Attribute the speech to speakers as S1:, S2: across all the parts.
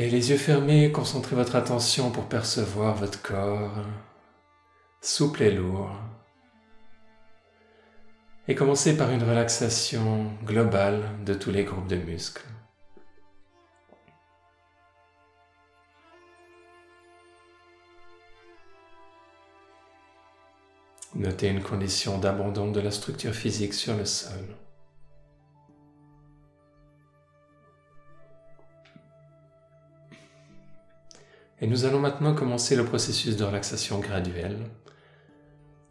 S1: Et les yeux fermés, concentrez votre attention pour percevoir votre corps souple et lourd. Et commencez par une relaxation globale de tous les groupes de muscles. Notez une condition d'abandon de la structure physique sur le sol. Et nous allons maintenant commencer le processus de relaxation graduelle,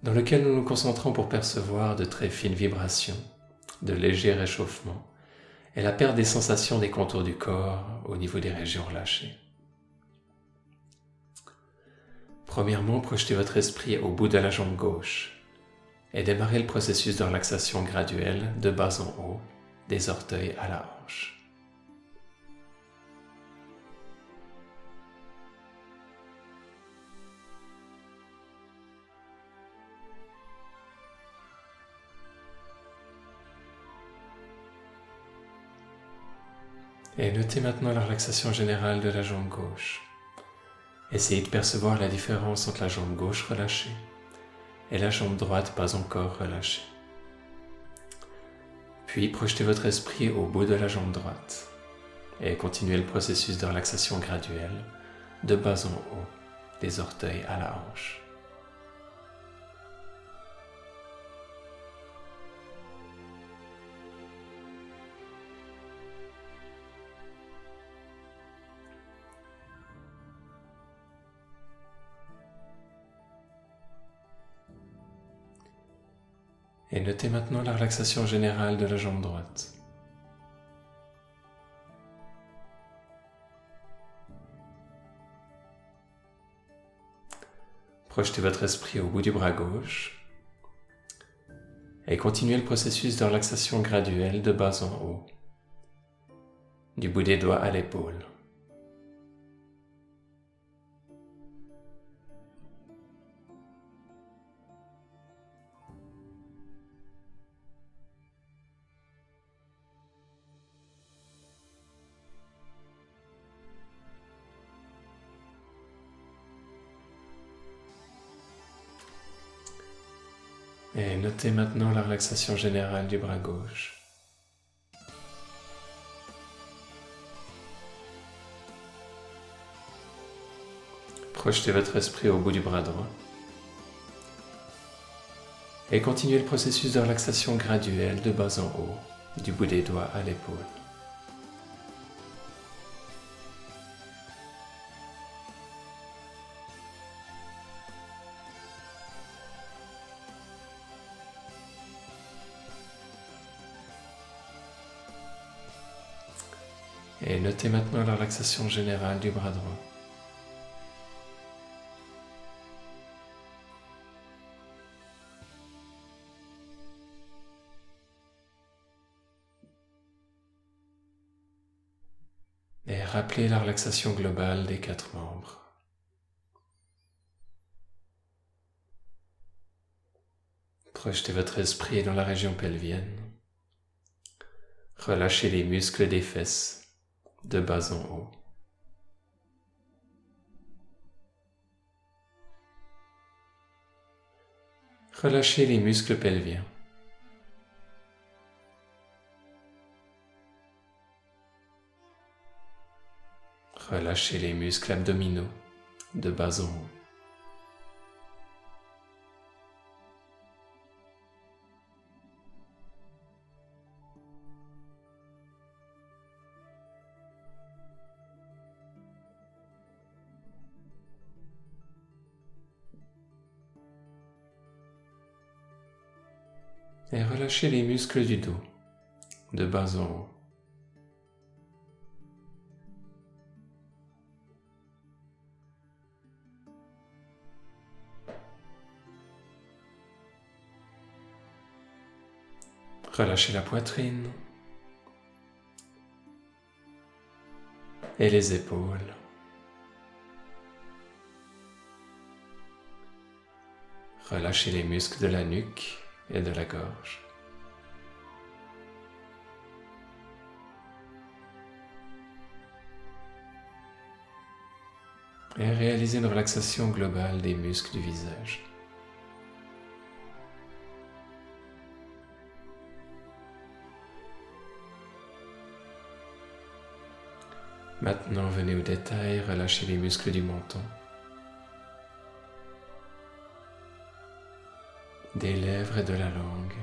S1: dans lequel nous nous concentrons pour percevoir de très fines vibrations, de légers réchauffements et la perte des sensations des contours du corps au niveau des régions relâchées. Premièrement, projetez votre esprit au bout de la jambe gauche et démarrez le processus de relaxation graduelle de bas en haut, des orteils à la hanche. Et notez maintenant la relaxation générale de la jambe gauche. Essayez de percevoir la différence entre la jambe gauche relâchée et la jambe droite pas encore relâchée. Puis projetez votre esprit au bout de la jambe droite et continuez le processus de relaxation graduelle de bas en haut, des orteils à la hanche. Et notez maintenant la relaxation générale de la jambe droite. Projetez votre esprit au bout du bras gauche et continuez le processus de relaxation graduelle de bas en haut, du bout des doigts à l'épaule. Notez maintenant la relaxation générale du bras gauche. Projetez votre esprit au bout du bras droit. Et continuez le processus de relaxation graduelle de bas en haut, du bout des doigts à l'épaule. Et notez maintenant la relaxation générale du bras droit. Et rappelez la relaxation globale des quatre membres. Projetez votre esprit dans la région pelvienne. Relâchez les muscles des fesses de bas en haut. Relâchez les muscles pelviens. Relâchez les muscles abdominaux de bas en haut. Et relâchez les muscles du dos, de bas en haut. Relâchez la poitrine et les épaules. Relâchez les muscles de la nuque et de la gorge. et réalisez une relaxation globale des muscles du visage. Maintenant, venez au détail, relâchez les muscles du menton, des lèvres et de la langue.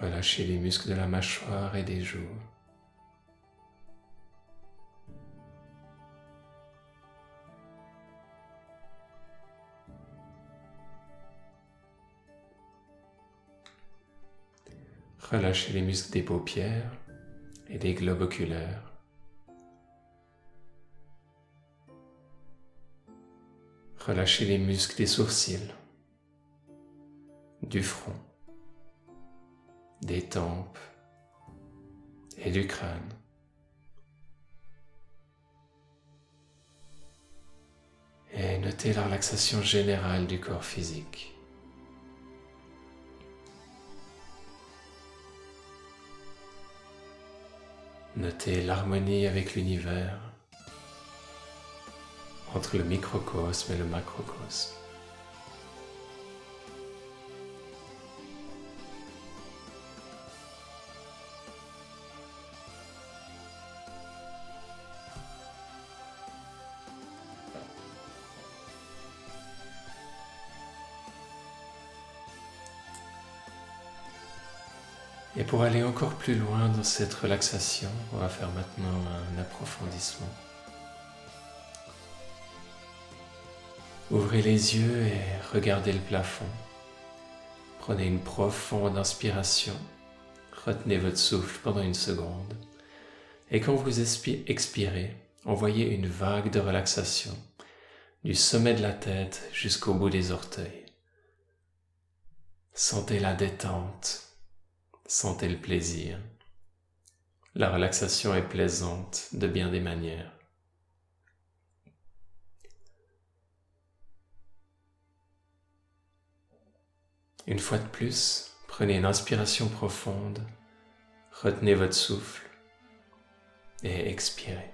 S1: Relâchez les muscles de la mâchoire et des joues. Relâchez les muscles des paupières et des globes oculaires. Relâchez les muscles des sourcils, du front, des tempes et du crâne. Et notez la relaxation générale du corps physique. Notez l'harmonie avec l'univers, entre le microcosme et le macrocosme. Pour aller encore plus loin dans cette relaxation, on va faire maintenant un approfondissement. Ouvrez les yeux et regardez le plafond. Prenez une profonde inspiration. Retenez votre souffle pendant une seconde. Et quand vous expirez, envoyez une vague de relaxation du sommet de la tête jusqu'au bout des orteils. Sentez la détente Sentez le plaisir. La relaxation est plaisante de bien des manières. Une fois de plus, prenez une inspiration profonde, retenez votre souffle et expirez.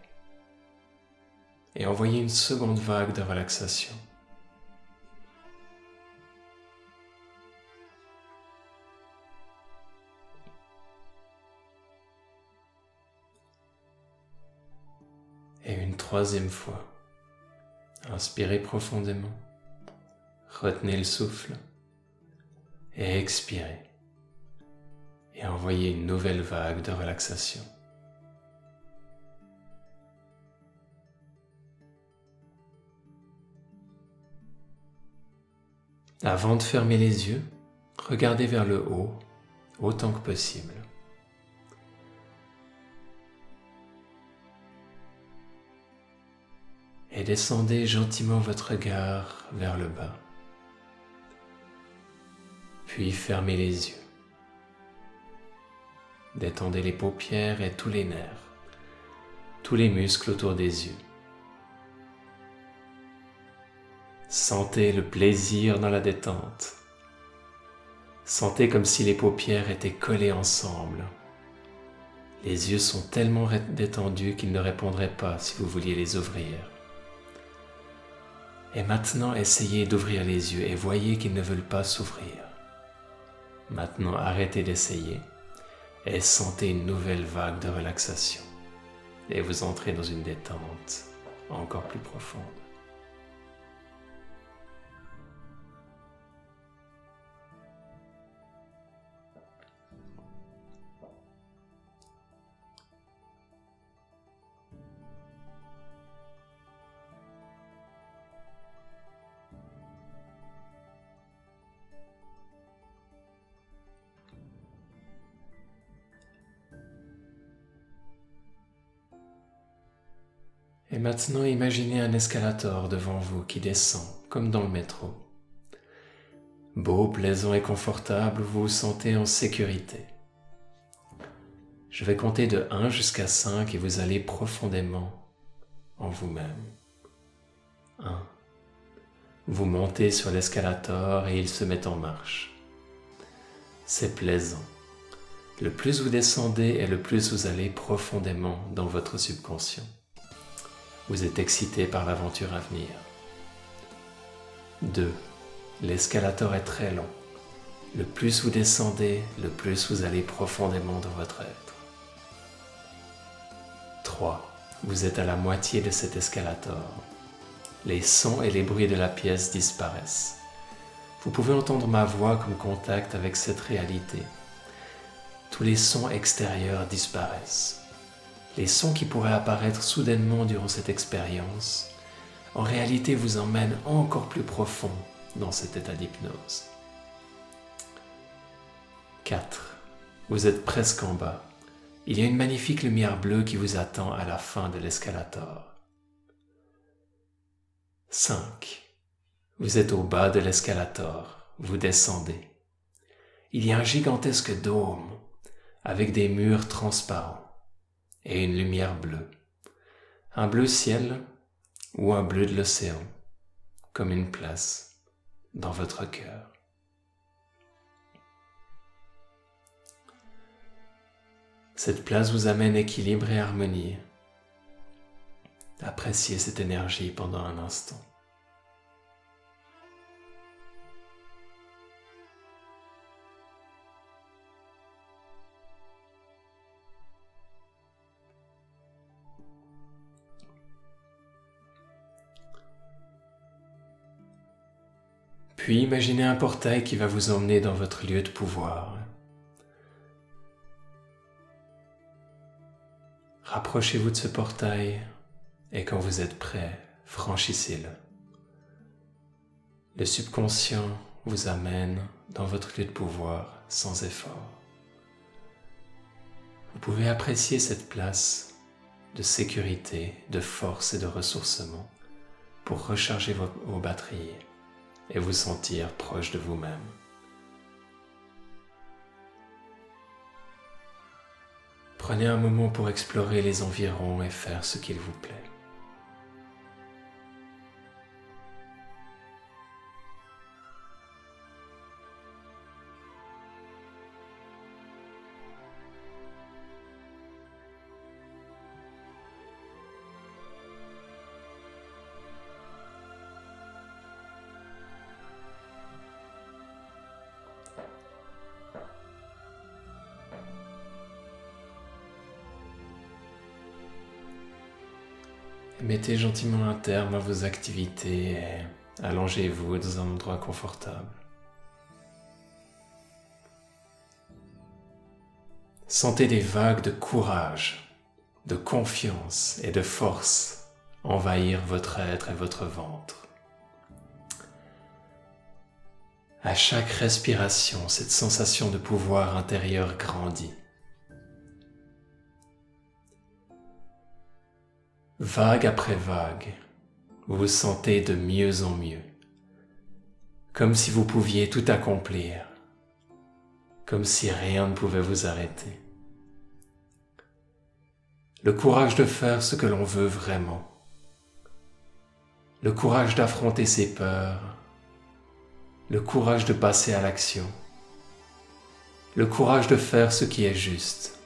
S1: Et envoyez une seconde vague de relaxation. Troisième fois. Inspirez profondément, retenez le souffle et expirez. Et envoyez une nouvelle vague de relaxation. Avant de fermer les yeux, regardez vers le haut autant que possible. Et descendez gentiment votre regard vers le bas. Puis fermez les yeux. Détendez les paupières et tous les nerfs, tous les muscles autour des yeux. Sentez le plaisir dans la détente. Sentez comme si les paupières étaient collées ensemble. Les yeux sont tellement détendus qu'ils ne répondraient pas si vous vouliez les ouvrir. Et maintenant, essayez d'ouvrir les yeux et voyez qu'ils ne veulent pas s'ouvrir. Maintenant, arrêtez d'essayer et sentez une nouvelle vague de relaxation. Et vous entrez dans une détente encore plus profonde. Maintenant, imaginez un escalator devant vous qui descend, comme dans le métro. Beau, plaisant et confortable, vous vous sentez en sécurité. Je vais compter de 1 jusqu'à 5 et vous allez profondément en vous-même. 1, Vous montez sur l'escalator et il se met en marche. C'est plaisant. Le plus vous descendez et le plus vous allez profondément dans votre subconscient. Vous êtes excité par l'aventure à venir. 2. L'escalator est très long. Le plus vous descendez, le plus vous allez profondément dans votre être. 3. Vous êtes à la moitié de cet escalator. Les sons et les bruits de la pièce disparaissent. Vous pouvez entendre ma voix comme contact avec cette réalité. Tous les sons extérieurs disparaissent. Les sons qui pourraient apparaître soudainement durant cette expérience, en réalité vous emmènent encore plus profond dans cet état d'hypnose. 4. Vous êtes presque en bas. Il y a une magnifique lumière bleue qui vous attend à la fin de l'escalator. 5. Vous êtes au bas de l'escalator. Vous descendez. Il y a un gigantesque dôme avec des murs transparents et une lumière bleue. Un bleu ciel ou un bleu de l'océan, comme une place dans votre cœur. Cette place vous amène équilibre et harmonie. Appréciez cette énergie pendant un instant. Imaginez un portail qui va vous emmener dans votre lieu de pouvoir. Rapprochez-vous de ce portail et quand vous êtes prêt, franchissez-le. Le subconscient vous amène dans votre lieu de pouvoir sans effort. Vous pouvez apprécier cette place de sécurité, de force et de ressourcement pour recharger vos batteries et vous sentir proche de vous-même. Prenez un moment pour explorer les environs et faire ce qu'il vous plaît. Mettez gentiment un terme à vos activités et allongez-vous dans un endroit confortable. Sentez des vagues de courage, de confiance et de force envahir votre être et votre ventre. À chaque respiration, cette sensation de pouvoir intérieur grandit. Vague après vague, vous vous sentez de mieux en mieux, comme si vous pouviez tout accomplir, comme si rien ne pouvait vous arrêter. Le courage de faire ce que l'on veut vraiment, le courage d'affronter ses peurs, le courage de passer à l'action, le courage de faire ce qui est juste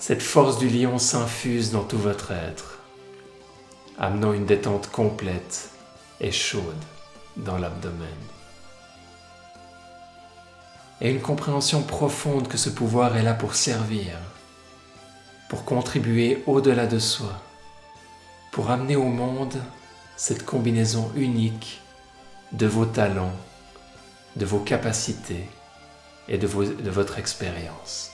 S1: Cette force du lion s'infuse dans tout votre être, amenant une détente complète et chaude dans l'abdomen. Et une compréhension profonde que ce pouvoir est là pour servir, pour contribuer au-delà de soi, pour amener au monde cette combinaison unique de vos talents, de vos capacités et de, votre expérience.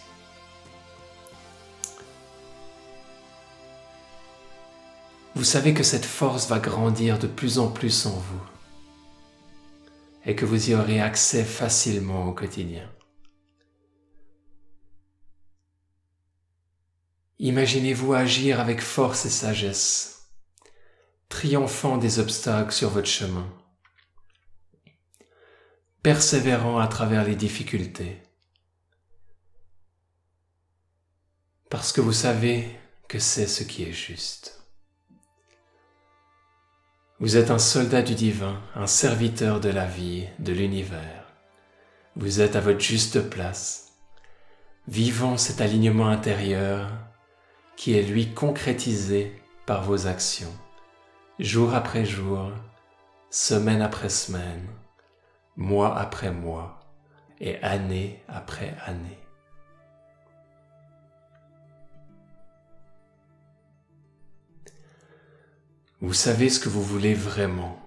S1: Vous savez que cette force va grandir de plus en plus en vous et que vous y aurez accès facilement au quotidien. Imaginez-vous agir avec force et sagesse, triomphant des obstacles sur votre chemin, persévérant à travers les difficultés, parce que vous savez que c'est ce qui est juste. Vous êtes un soldat du divin, un serviteur de la vie, de l'univers. Vous êtes à votre juste place, vivant cet alignement intérieur qui est lui concrétisé par vos actions, jour après jour, semaine après semaine, mois après mois et année après année. Vous savez ce que vous voulez vraiment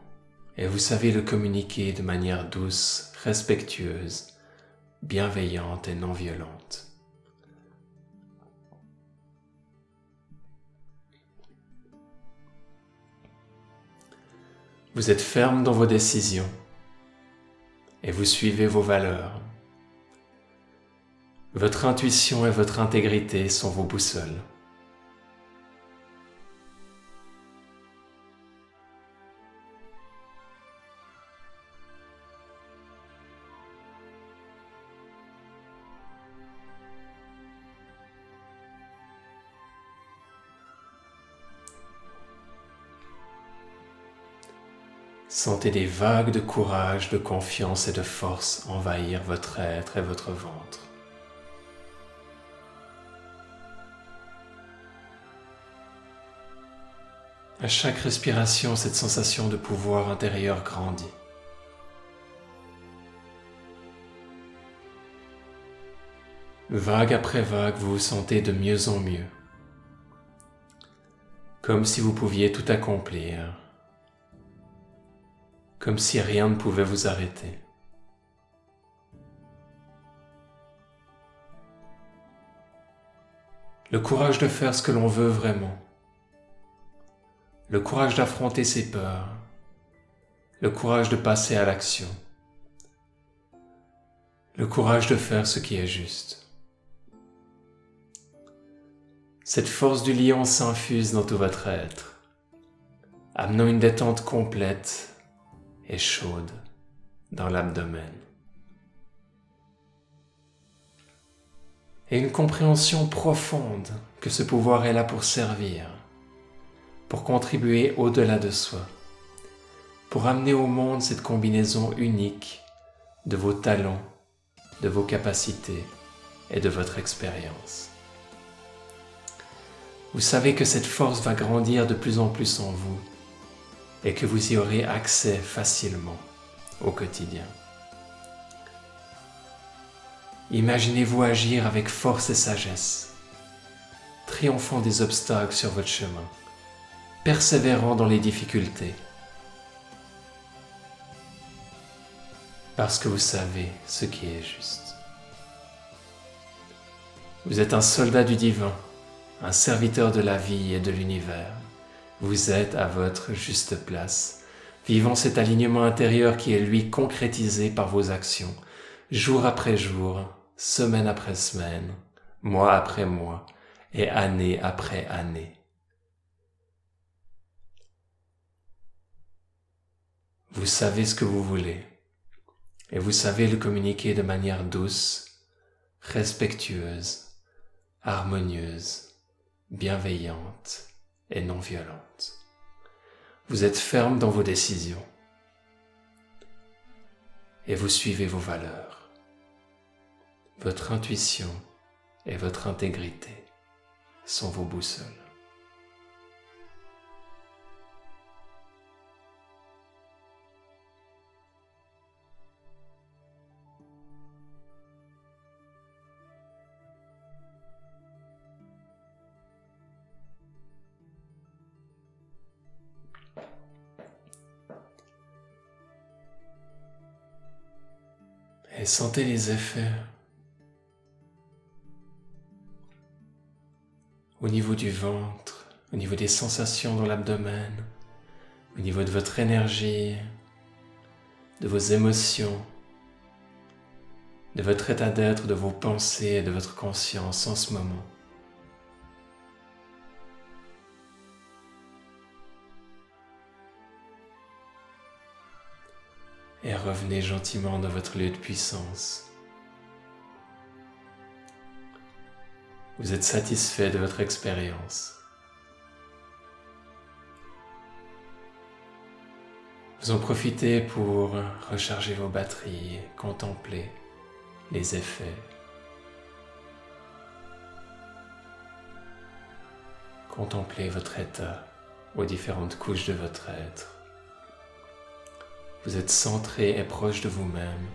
S1: et vous savez le communiquer de manière douce, respectueuse, bienveillante et non violente. Vous êtes ferme dans vos décisions et vous suivez vos valeurs. Votre intuition et votre intégrité sont vos boussoles. Sentez des vagues de courage, de confiance et de force envahir votre être et votre ventre. À chaque respiration, cette sensation de pouvoir intérieur grandit. Vague après vague, vous vous sentez de mieux en mieux, comme si vous pouviez tout accomplir comme si rien ne pouvait vous arrêter. Le courage de faire ce que l'on veut vraiment. Le courage d'affronter ses peurs. Le courage de passer à l'action. Le courage de faire ce qui est juste. Cette force du lion s'infuse dans tout votre être, amenant une détente complète et chaude dans l'abdomen. Et une compréhension profonde que ce pouvoir est là pour servir, pour contribuer au-delà de soi, pour amener au monde cette combinaison unique de vos talents, de vos capacités et de votre expérience. Vous savez que cette force va grandir de plus en plus en vous et que vous y aurez accès facilement au quotidien. Imaginez-vous agir avec force et sagesse, triomphant des obstacles sur votre chemin, persévérant dans les difficultés, parce que vous savez ce qui est juste. Vous êtes un soldat du divin, un serviteur de la vie et de l'univers. Vous êtes à votre juste place, vivant cet alignement intérieur qui est lui concrétisé par vos actions, jour après jour, semaine après semaine, mois après mois et année après année. Vous savez ce que vous voulez et vous savez le communiquer de manière douce, respectueuse, harmonieuse, bienveillante et non violente. Vous êtes ferme dans vos décisions et vous suivez vos valeurs. Votre intuition et votre intégrité sont vos boussoles. Et sentez les effets au niveau du ventre, au niveau des sensations dans l'abdomen, au niveau de votre énergie, de vos émotions, de votre état d'être, de vos pensées et de votre conscience en ce moment. Et revenez gentiment dans votre lieu de puissance. Vous êtes satisfait de votre expérience. Vous en profitez pour recharger vos batteries, contempler les effets. Contempler votre état aux différentes couches de votre être. Vous êtes centré et proche de vous-même.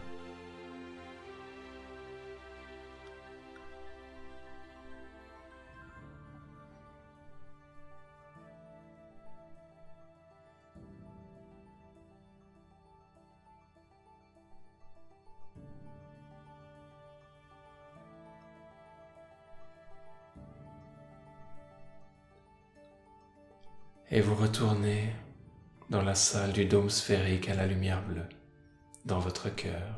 S1: Et vous retournez dans la salle du dôme sphérique à la lumière bleue, dans votre cœur.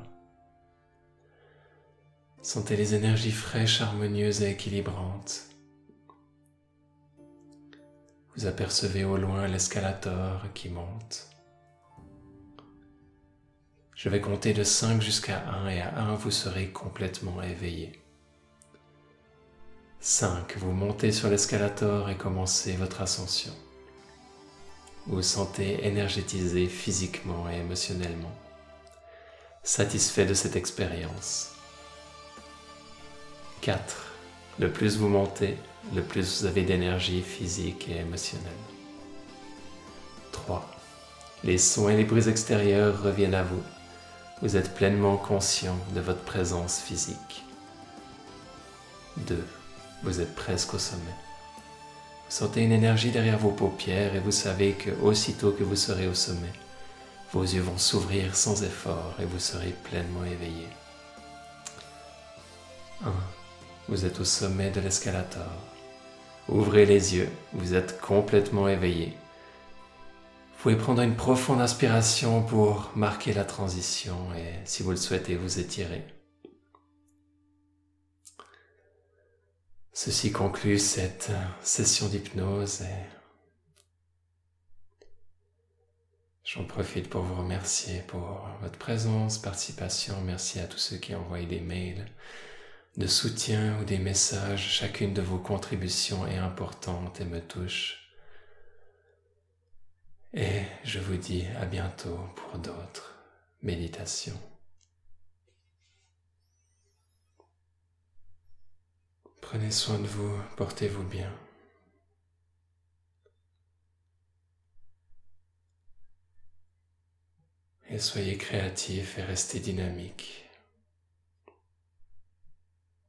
S1: Sentez les énergies fraîches, harmonieuses et équilibrantes. Vous apercevez au loin l'escalator qui monte. Je vais compter de 5 jusqu'à 1 et à 1 vous serez complètement éveillé. 5. Vous montez sur l'escalator et commencez votre ascension. Vous sentez énergétisé physiquement et émotionnellement, satisfait de cette expérience. 4. Le plus vous montez, le plus vous avez d'énergie physique et émotionnelle. 3. Les sons et les bruits extérieurs reviennent à vous. Vous êtes pleinement conscient de votre présence physique. 2. Vous êtes presque au sommet. Sentez une énergie derrière vos paupières et vous savez que aussitôt que vous serez au sommet, vos yeux vont s'ouvrir sans effort et vous serez pleinement éveillé. 1. Vous êtes au sommet de l'escalator. Ouvrez les yeux, vous êtes complètement éveillé. Vous pouvez prendre une profonde inspiration pour marquer la transition et si vous le souhaitez, vous étirer. Ceci conclut cette session d'hypnose et j'en profite pour vous remercier pour votre présence, participation. Merci à tous ceux qui envoyé des mails de soutien ou des messages. Chacune de vos contributions est importante et me touche. Et je vous dis à bientôt pour d'autres méditations. Prenez soin de vous, portez-vous bien. Et soyez créatifs et restez dynamiques.